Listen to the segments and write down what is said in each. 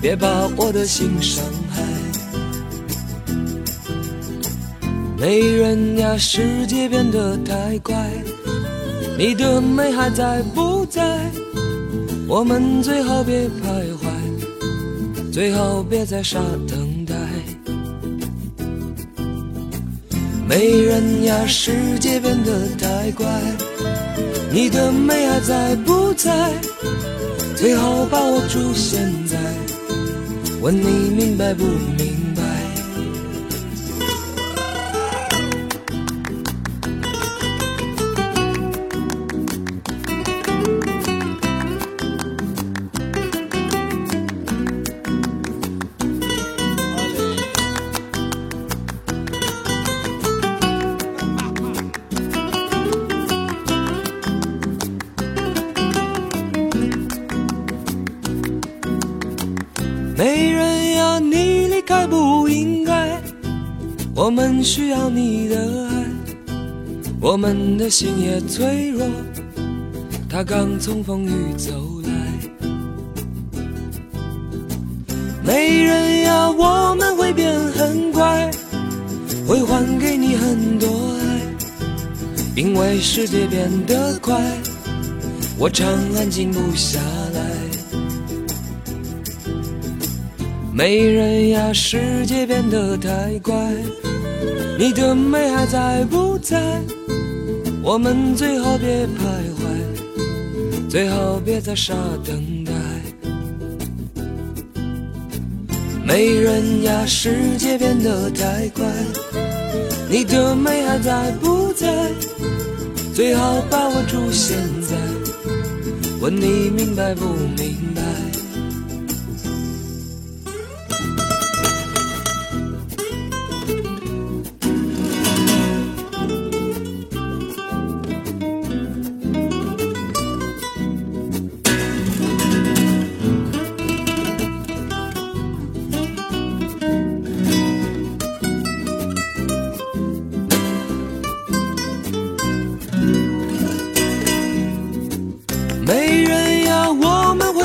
别把我的心伤害。美人呀，世界变得太快，你的美还在不在？我们最好别徘徊，最好别再傻等待。美人呀，世界变得太快，你的美还在不在？最好把握住现在，问你明白不明？我们的心也脆弱，他刚从风雨走来。美人呀，我们会变很乖，会还给你很多爱，因为世界变得快，我常安静不下来。美人呀，世界变得太快，你的美还在不在？我们最好别徘徊，最好别再傻等待。美人呀，世界变得太快，你的美还在不在？最好把握住现在，问你明白不明白？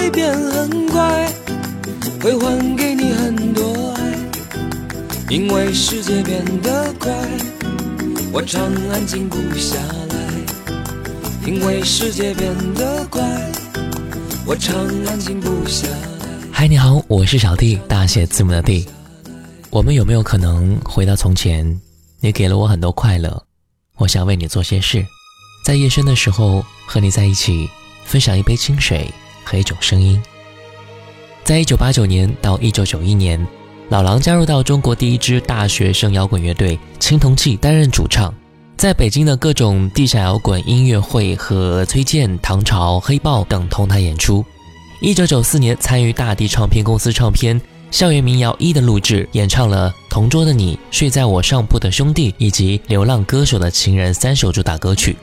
会变很乖，会还给你很多爱，因为世界变得快，我常安静不下来。因为世界变得快，我常安静不下来。嗨，你好，我是小弟，大写字母的弟。我们有没有可能回到从前？你给了我很多快乐，我想为你做些事，在夜深的时候和你在一起，分享一杯清水和一种声音。在一九八九年到一九九一年，老狼加入到中国第一支大学生摇滚乐队青铜器，担任主唱，在北京的各种地下摇滚音乐会和崔健、唐朝、黑豹等同台演出。一九九四年，参与大地唱片公司唱片《校园民谣一》的录制，演唱了《同桌的你》《睡在我上铺的兄弟》以及《流浪歌手的情人》三首主打歌曲。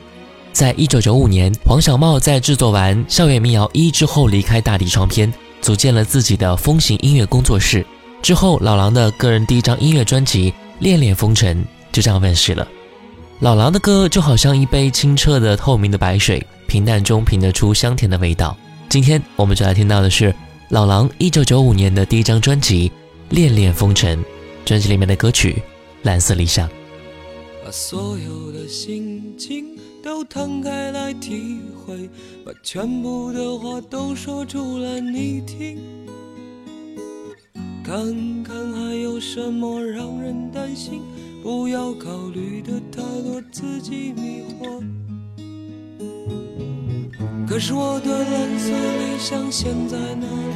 在一九九五年，黄小茂在制作完《校园民谣一》之后，离开大地唱片。组建了自己的风行音乐工作室之后，老狼的个人第一张音乐专辑《恋恋风尘》就这样问世了。老狼的歌就好像一杯清澈的透明的白水，平淡中品得出香甜的味道。今天我们就来听到的是老狼一九九五年的第一张专辑《恋恋风尘》，专辑里面的歌曲《蓝色理想》。把所有的心情都摊开来体会，把全部的话都说出来你听。看看还有什么让人担心，不要考虑的太多，自己迷惑。可是我的蓝色理想现在哪里？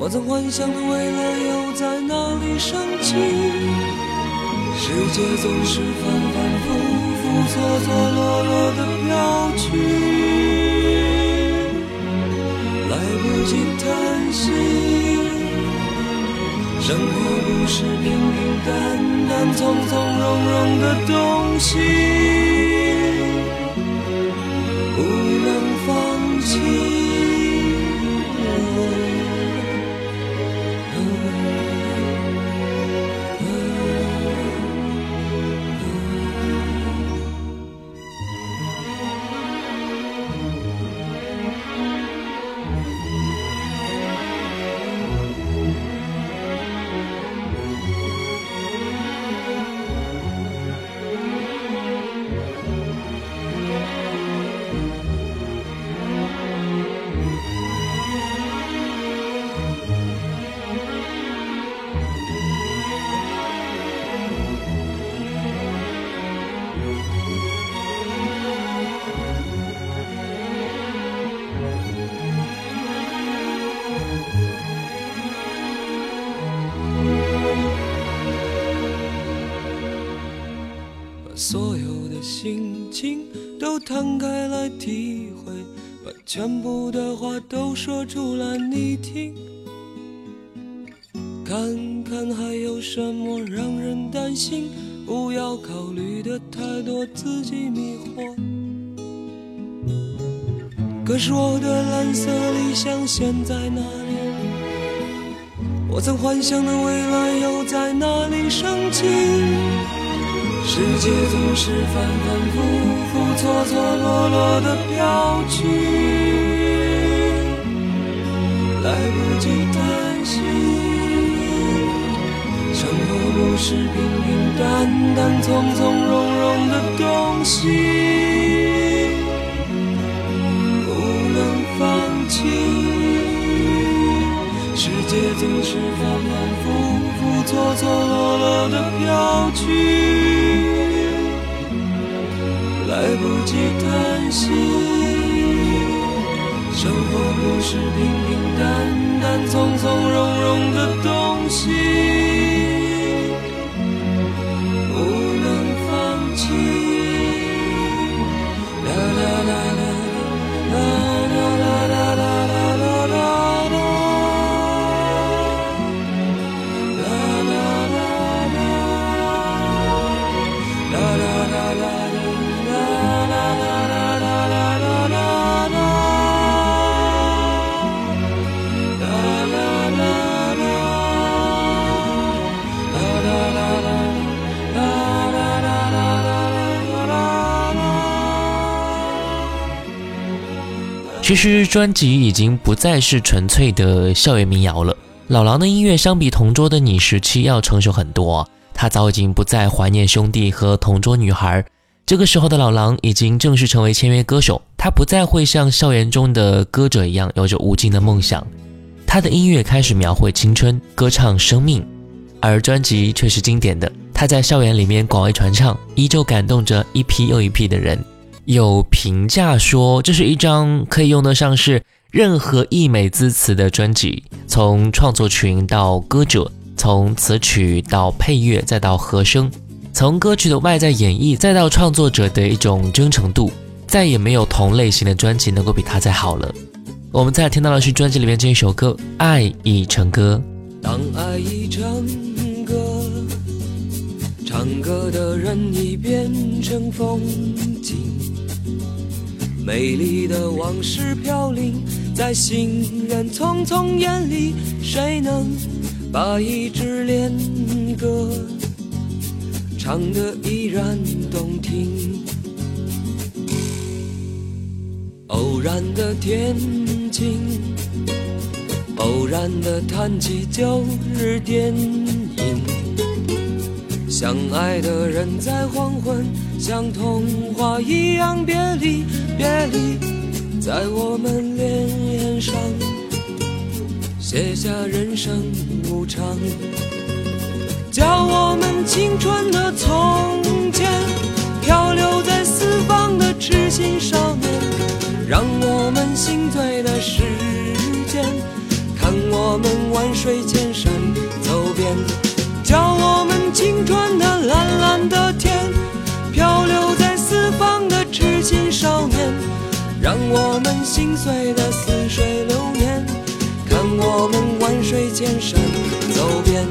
我曾幻想的未来又在哪里升起？世界总是反反复复、错错落落的飘去，来不及叹息。生活不是平平淡淡、从从容容的东西，摊开来体会，把全部的话都说出来你听，看看还有什么让人担心，不要考虑的太多，自己迷惑。可是我的蓝色理想现在哪里？我曾幻想的未来又在哪里升起？世界总是反反复复、错错落落的飘去，来不及叹息。生活不是平平淡淡、从从容容的东西，不能放弃。世界总是反反复复、错错落落的飘去。来不及叹息，生活不是平平淡淡、从从容容的东西。不能放弃其实专辑已经不再是纯粹的校园民谣了。老狼的音乐相比同桌的你时期要成熟很多，他早已经不再怀念兄弟和同桌女孩。这个时候的老狼已经正式成为签约歌手，他不再会像校园中的歌者一样有着无尽的梦想。他的音乐开始描绘青春，歌唱生命，而专辑却是经典的。他在校园里面广为传唱，依旧感动着一批又一批的人。有评价说，这是一张可以用得上是任何溢美之词的专辑。从创作群到歌者，从词曲到配乐，再到和声，从歌曲的外在演绎，再到创作者的一种真诚度，再也没有同类型的专辑能够比它再好了。我们再听到的是专辑里面这一首歌《爱已成歌》。当爱已成歌，唱歌的人已变成风景。美丽的往事飘零在行人匆匆眼里，谁能把一支恋歌唱得依然动听？偶然的天晴，偶然的谈起旧日电影，相爱的人在黄昏，像童话一样别离。别离，在我们脸上写下人生无常，叫我们青春的从前，漂流在四方的痴心少年，让我们心醉的时间，看我们万水千山走遍，叫我们青春的蓝蓝的天，让我们心碎的似水流年，看我们万水千山走遍。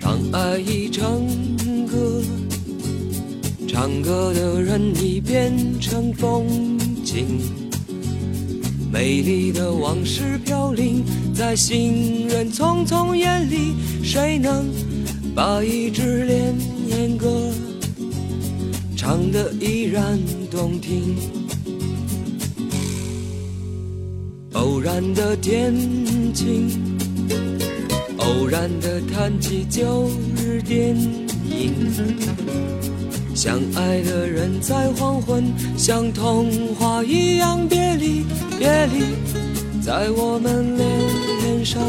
当爱已成歌，唱歌的人已变成风景。美丽的往事飘零在行人匆匆眼里，谁能把一支恋恋歌唱得依然动听？偶然的天晴。偶然的谈起旧日电影，相爱的人在黄昏，像童话一样别离，别离，在我们脸上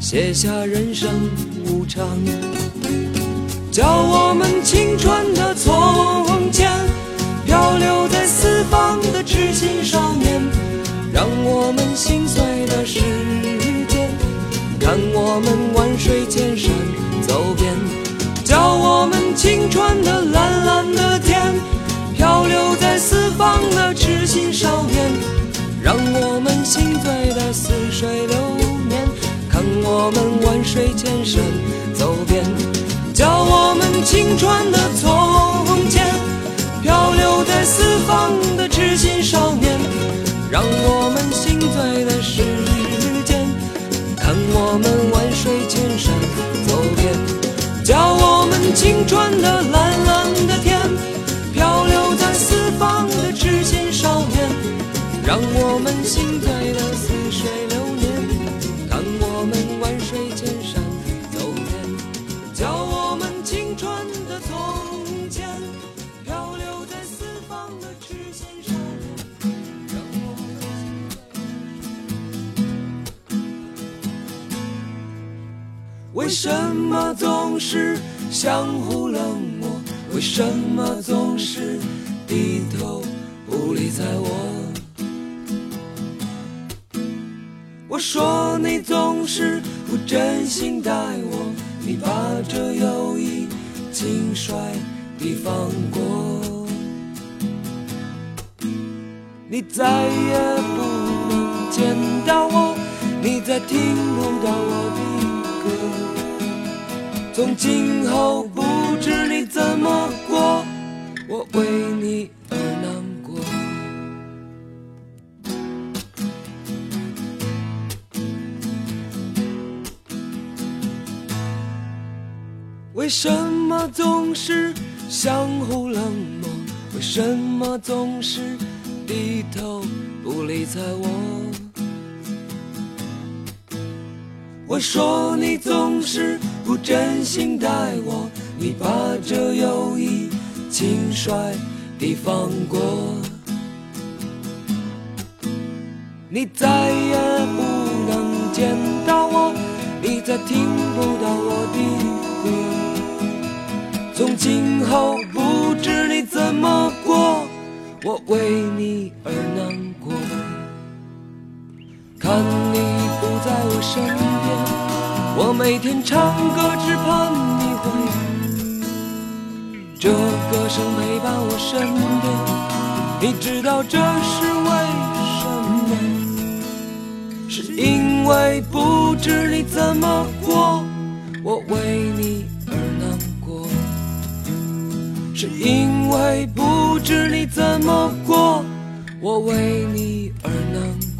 写下人生无常，叫我们青春的从前，漂流在四方的痴心少年，让我们心碎的时间。看我们水流年。看我们万水千山走遍，叫我们青春的从前，漂流在四方的痴心少年，让我们心醉的时间。看我们万水千山走遍，叫我们青春的蓝蓝的天，漂流在四方的痴心少年，让我们心相互冷漠？为什么总是低头不理睬我？我说你总是不真心待我，你把这友谊轻率地放过，你再也不能见到我，你再听不到我。从今后不知你怎么过，我为你而难过。为什么总是相互冷漠？为什么总是低头不理睬我？我说你总是不真心待我，你把这友谊轻率地放过，你再也不能见到我，你再听不到我的歌。从今后不知你怎么过，我为你而难过。看你不在我身边，我每天唱歌只盼你回。这歌声陪伴我身边，你知道这是为什么？是因为不知你怎么过，我为你而难过。是因为不知你怎么过，我为你而难过。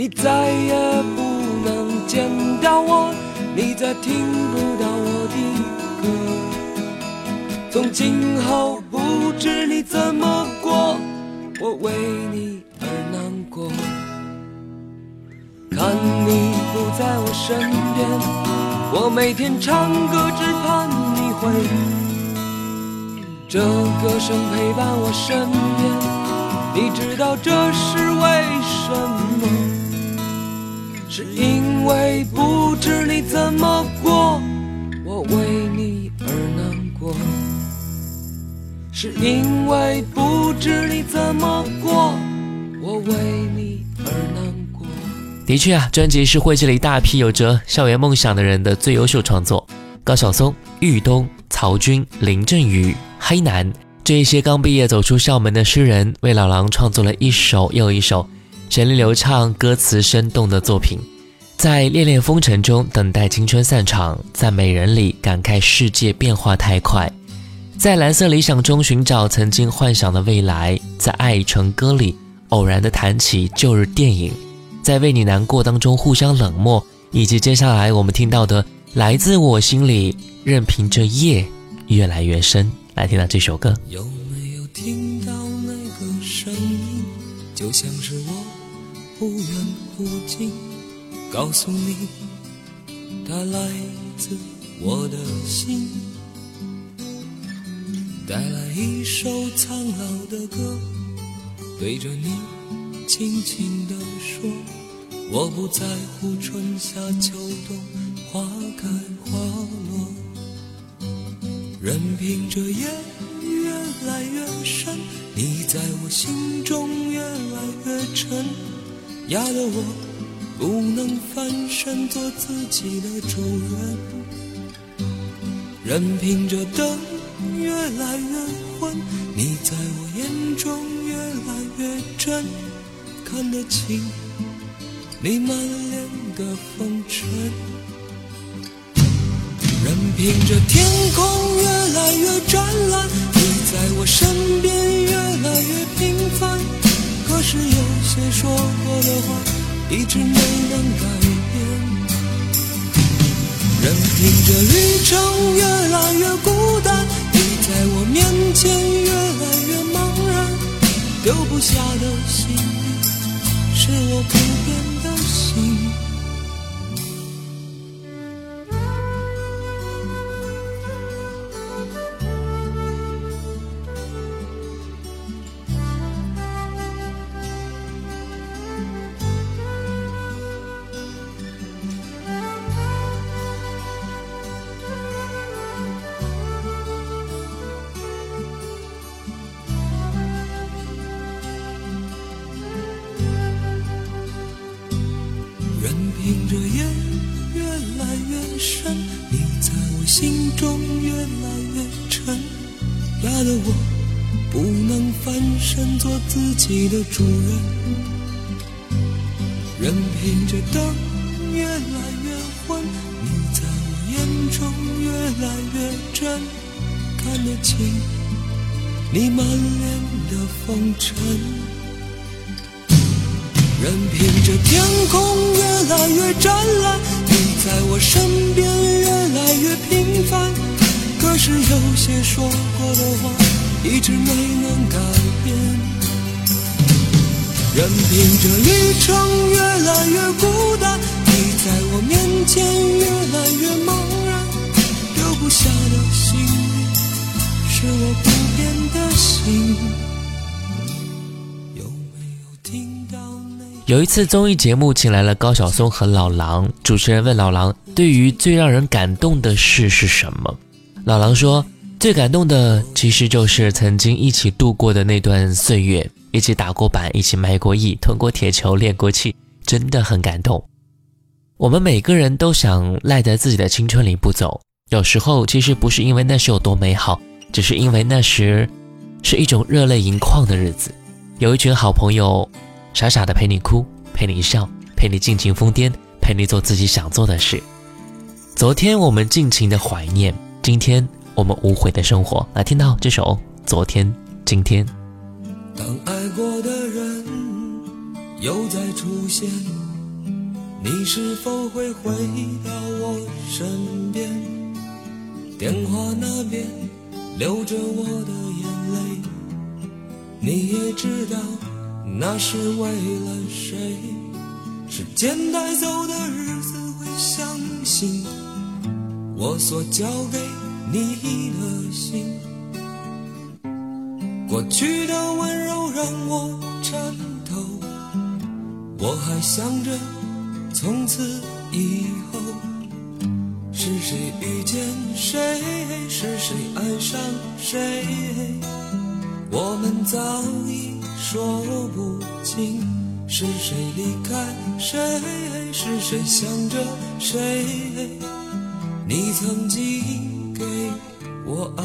你再也不能见到我，你再听不到我的歌。从今后不知你怎么过，我为你而难过。看你不在我身边，我每天唱歌只盼你回。这歌声陪伴我身边，你知道这是为什么？是因为不知你怎么过，我为你而难过。是因为不知你怎么过，我为你而难过。的确啊，专辑是汇集了一大批有着校园梦想的人的最优秀创作。高晓松、郁东、曹军、林振宇、黑楠这一些刚毕业走出校门的诗人，为老狼创作了一首又一首。旋律流畅、歌词生动的作品，在恋恋风尘中等待青春散场，在美人里感慨世界变化太快，在蓝色理想中寻找曾经幻想的未来，在爱已成歌里偶然的谈起旧日电影，在为你难过当中互相冷漠，以及接下来我们听到的来自我心里，任凭这夜越来越深，来听到这首歌。有没有听到那个声音，就像是。忽远忽近，告诉你，它来自我的心，带来一首苍老的歌，对着你轻轻地说，我不在乎春夏秋冬，花开花落，任凭这夜越来越深，你在我心中越来越沉。压得我不能翻身做自己的主人，任凭这灯越来越昏，你在我眼中越来越真，看得清你满脸的风尘，任凭这天空越来越湛蓝，你在我身边越来越平凡。可是有些说过的话，一直没能改变。任凭这旅程越来越孤单，你在我面前越来越茫然。丢不下的心，是我不你的主人，任凭这灯越来越昏，你在我眼中越来越真，看得清你满脸的风尘。任凭这天空越来越湛蓝，你在我身边越来越平凡。可是有些说过的话，一直没能改变。任凭这旅程越来越孤单，你在我面前越来越茫然。丢不下的心，是我不变的心。有没有听到？有一次综艺节目请来了高晓松和老狼，主持人问老狼，对于最让人感动的事是什么？老狼说，最感动的其实就是曾经一起度过的那段岁月。一起打过板，一起卖过艺，吞过铁球，练过气，真的很感动。我们每个人都想赖在自己的青春里不走，有时候其实不是因为那时有多美好，只是因为那时是一种热泪盈眶的日子，有一群好朋友，傻傻的陪你哭，陪你笑，陪你尽情疯癫，陪你做自己想做的事。昨天我们尽情的怀念，今天我们无悔的生活。来听到这首《昨天今天》。当爱过的人又再出现，你是否会回到我身边？电话那边流着我的眼泪，你也知道那是为了谁？时间带走的日子会相信我所交给你的心，过去的温柔让我颤抖，我还想着。从此以后，是谁遇见谁，是谁爱上谁，我们早已说不清。是谁离开谁，是谁想着谁？你曾经给我安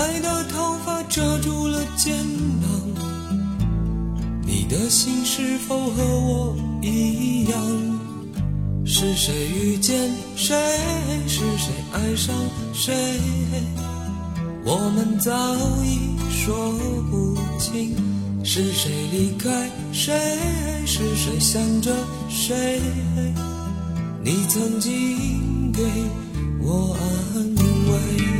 白的头发遮住了肩膀，你的心是否和我一样？是谁遇见谁，是谁爱上谁？我们早已说不清。是谁离开谁，是谁想着谁？你曾经给我安慰。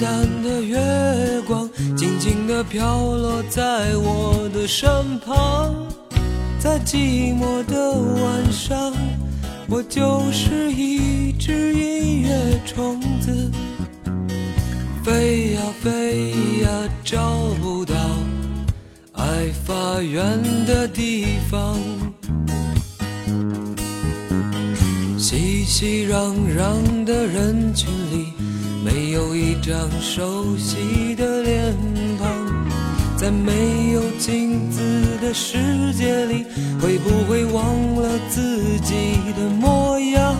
淡的月光，静静地飘落在我的身旁。在寂寞的晚上，我就是一只音乐虫子，飞呀飞呀，找不到爱发源的地方。熙熙攘攘的人群，没有一张熟悉的脸庞。在没有镜子的世界里，会不会忘了自己的模样？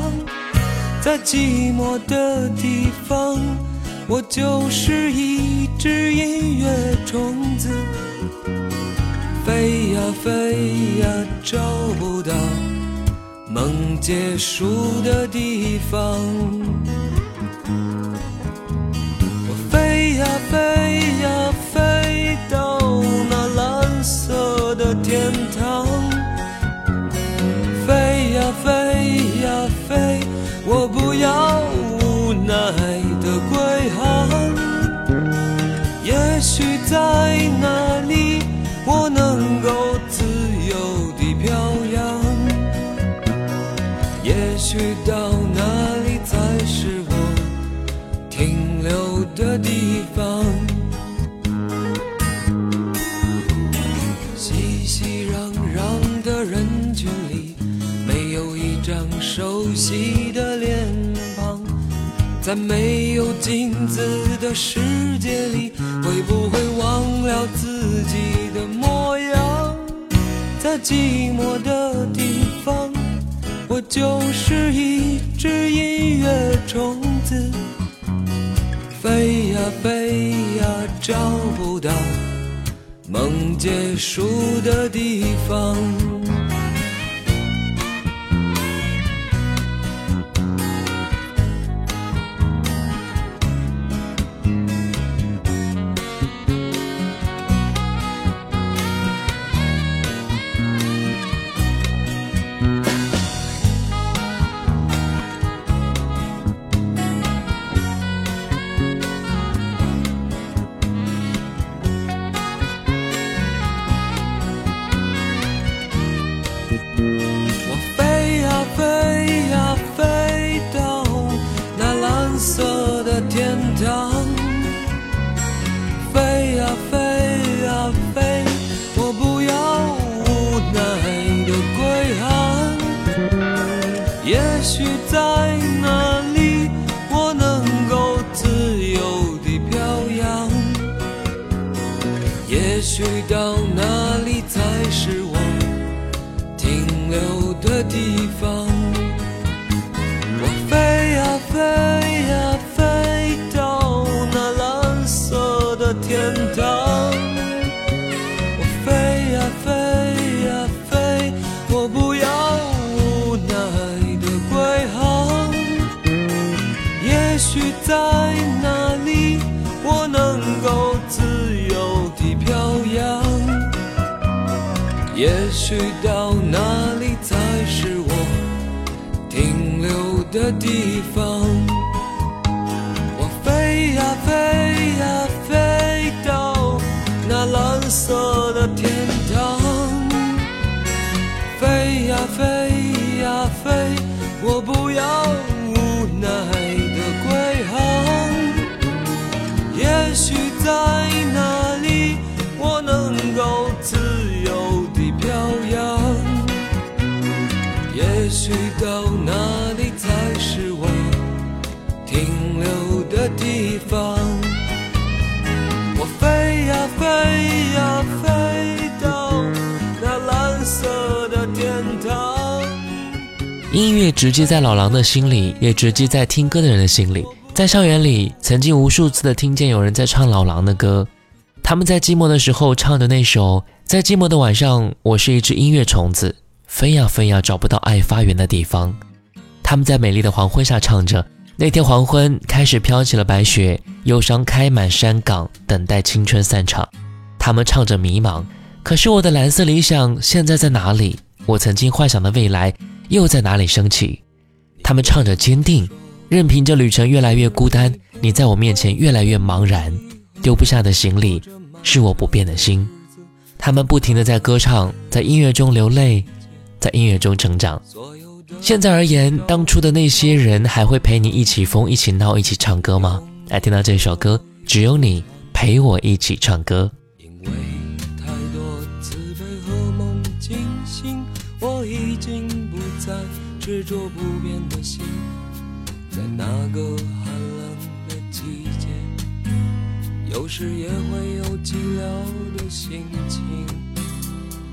在寂寞的地方，我就是一只音乐虫子，飞呀飞呀，找不到。梦结束的地方，飞呀飞到那蓝色的天堂飞呀飞呀飞我不要在没有镜子的世界里，会不会忘了自己的模样？在寂寞的地方，我就是一只音乐虫子，飞呀飞呀，找不到梦结束的地方。停留的地方？的地方？我飞呀飞呀飞到那蓝色的天堂。飞呀飞呀飞，我不要无奈的归航。也许在音乐直击在老狼的心里，也直击在听歌的人的心里。在校园里，曾经无数次的听见有人在唱老狼的歌，他们在寂寞的时候唱的那首《在寂寞的晚上，我是一只音乐虫子，飞呀飞呀，找不到爱发源的地方》。他们在美丽的黄昏下唱着，那天黄昏开始飘起了白雪，忧伤开满山岗，等待青春散场。他们唱着迷茫，可是我的蓝色理想现在在哪里？我曾经幻想的未来又在哪里升起？他们唱着坚定。任凭这旅程越来越孤单，你在我面前越来越茫然。丢不下的行李，是我不变的心。他们不停地在歌唱，在音乐中流泪，在音乐中成长。现在而言，当初的那些人还会陪你一起疯、一起闹、一起唱歌吗？来听到这首歌，只有你陪我一起唱歌。执着不变的心。在那个寒冷的季节，有时也会有寂寥的心情。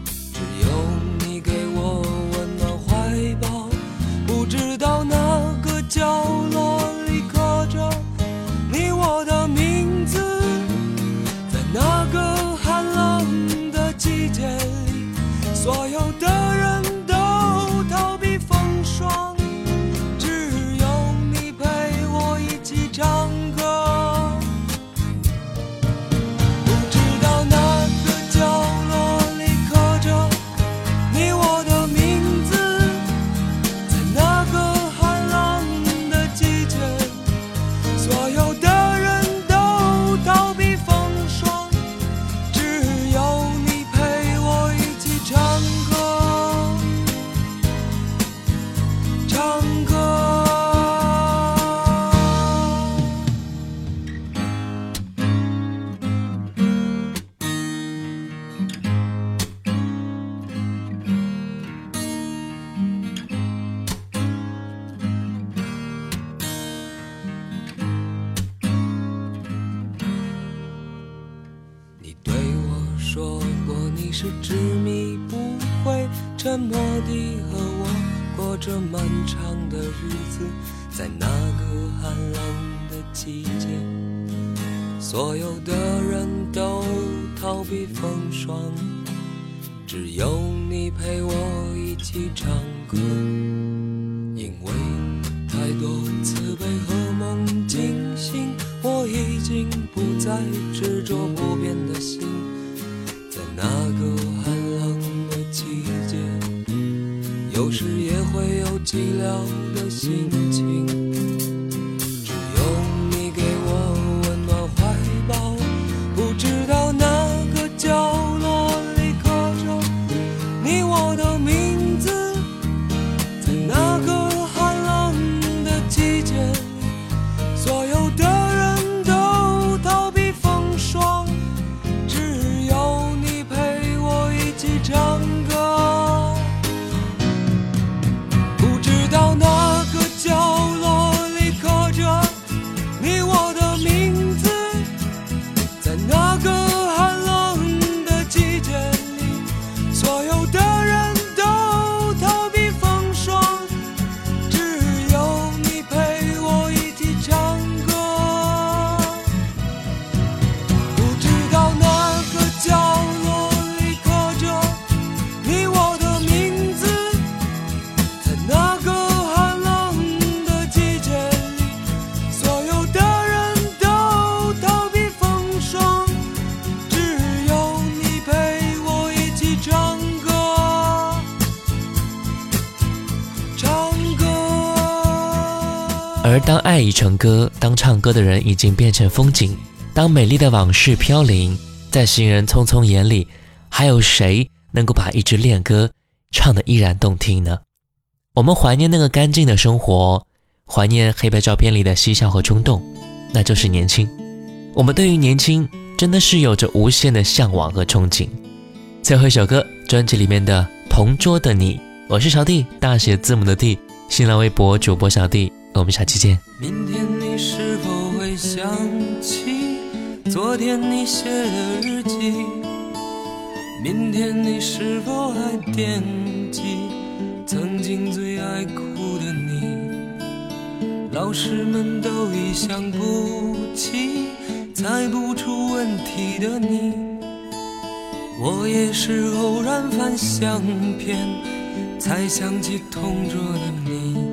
只有你给我温暖怀抱，是执迷不悔，沉默地和我过着漫长的日子，在那个寒冷的季节，所有的人都逃避风霜，只有你陪我一起唱歌，心成歌，当唱歌的人已经变成风景，当美丽的往事飘零，在行人匆匆眼里，还有谁能够把一支恋歌唱得依然动听呢？我们怀念那个干净的生活，怀念黑白照片里的嬉笑和冲动，那就是年轻。我们对于年轻真的是有着无限的向往和憧憬。最后一首歌，专辑里面的《同桌的你》，我是小弟，大写字母的弟，新浪微博主播小弟，我们下期见。明天你是否会想起昨天你写的日记？明天你是否还惦记曾经最爱哭的你？老师们都已想不起猜不出问题的你，我也是偶然翻相片才想起同桌的你。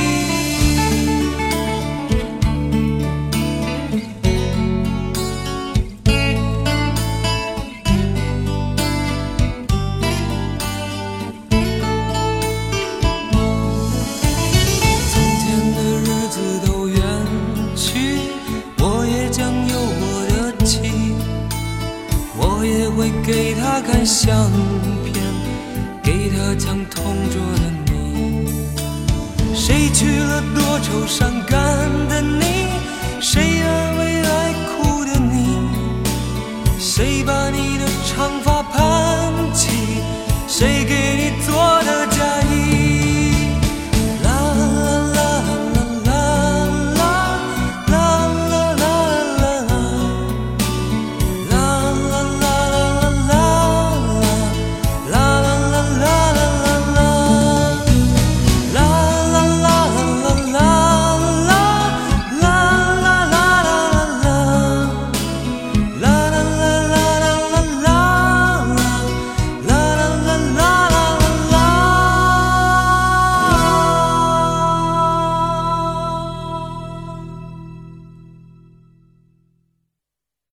打开相片，给他讲同桌的你。谁娶了多愁善感的你？谁安慰爱哭的你？谁把你的长发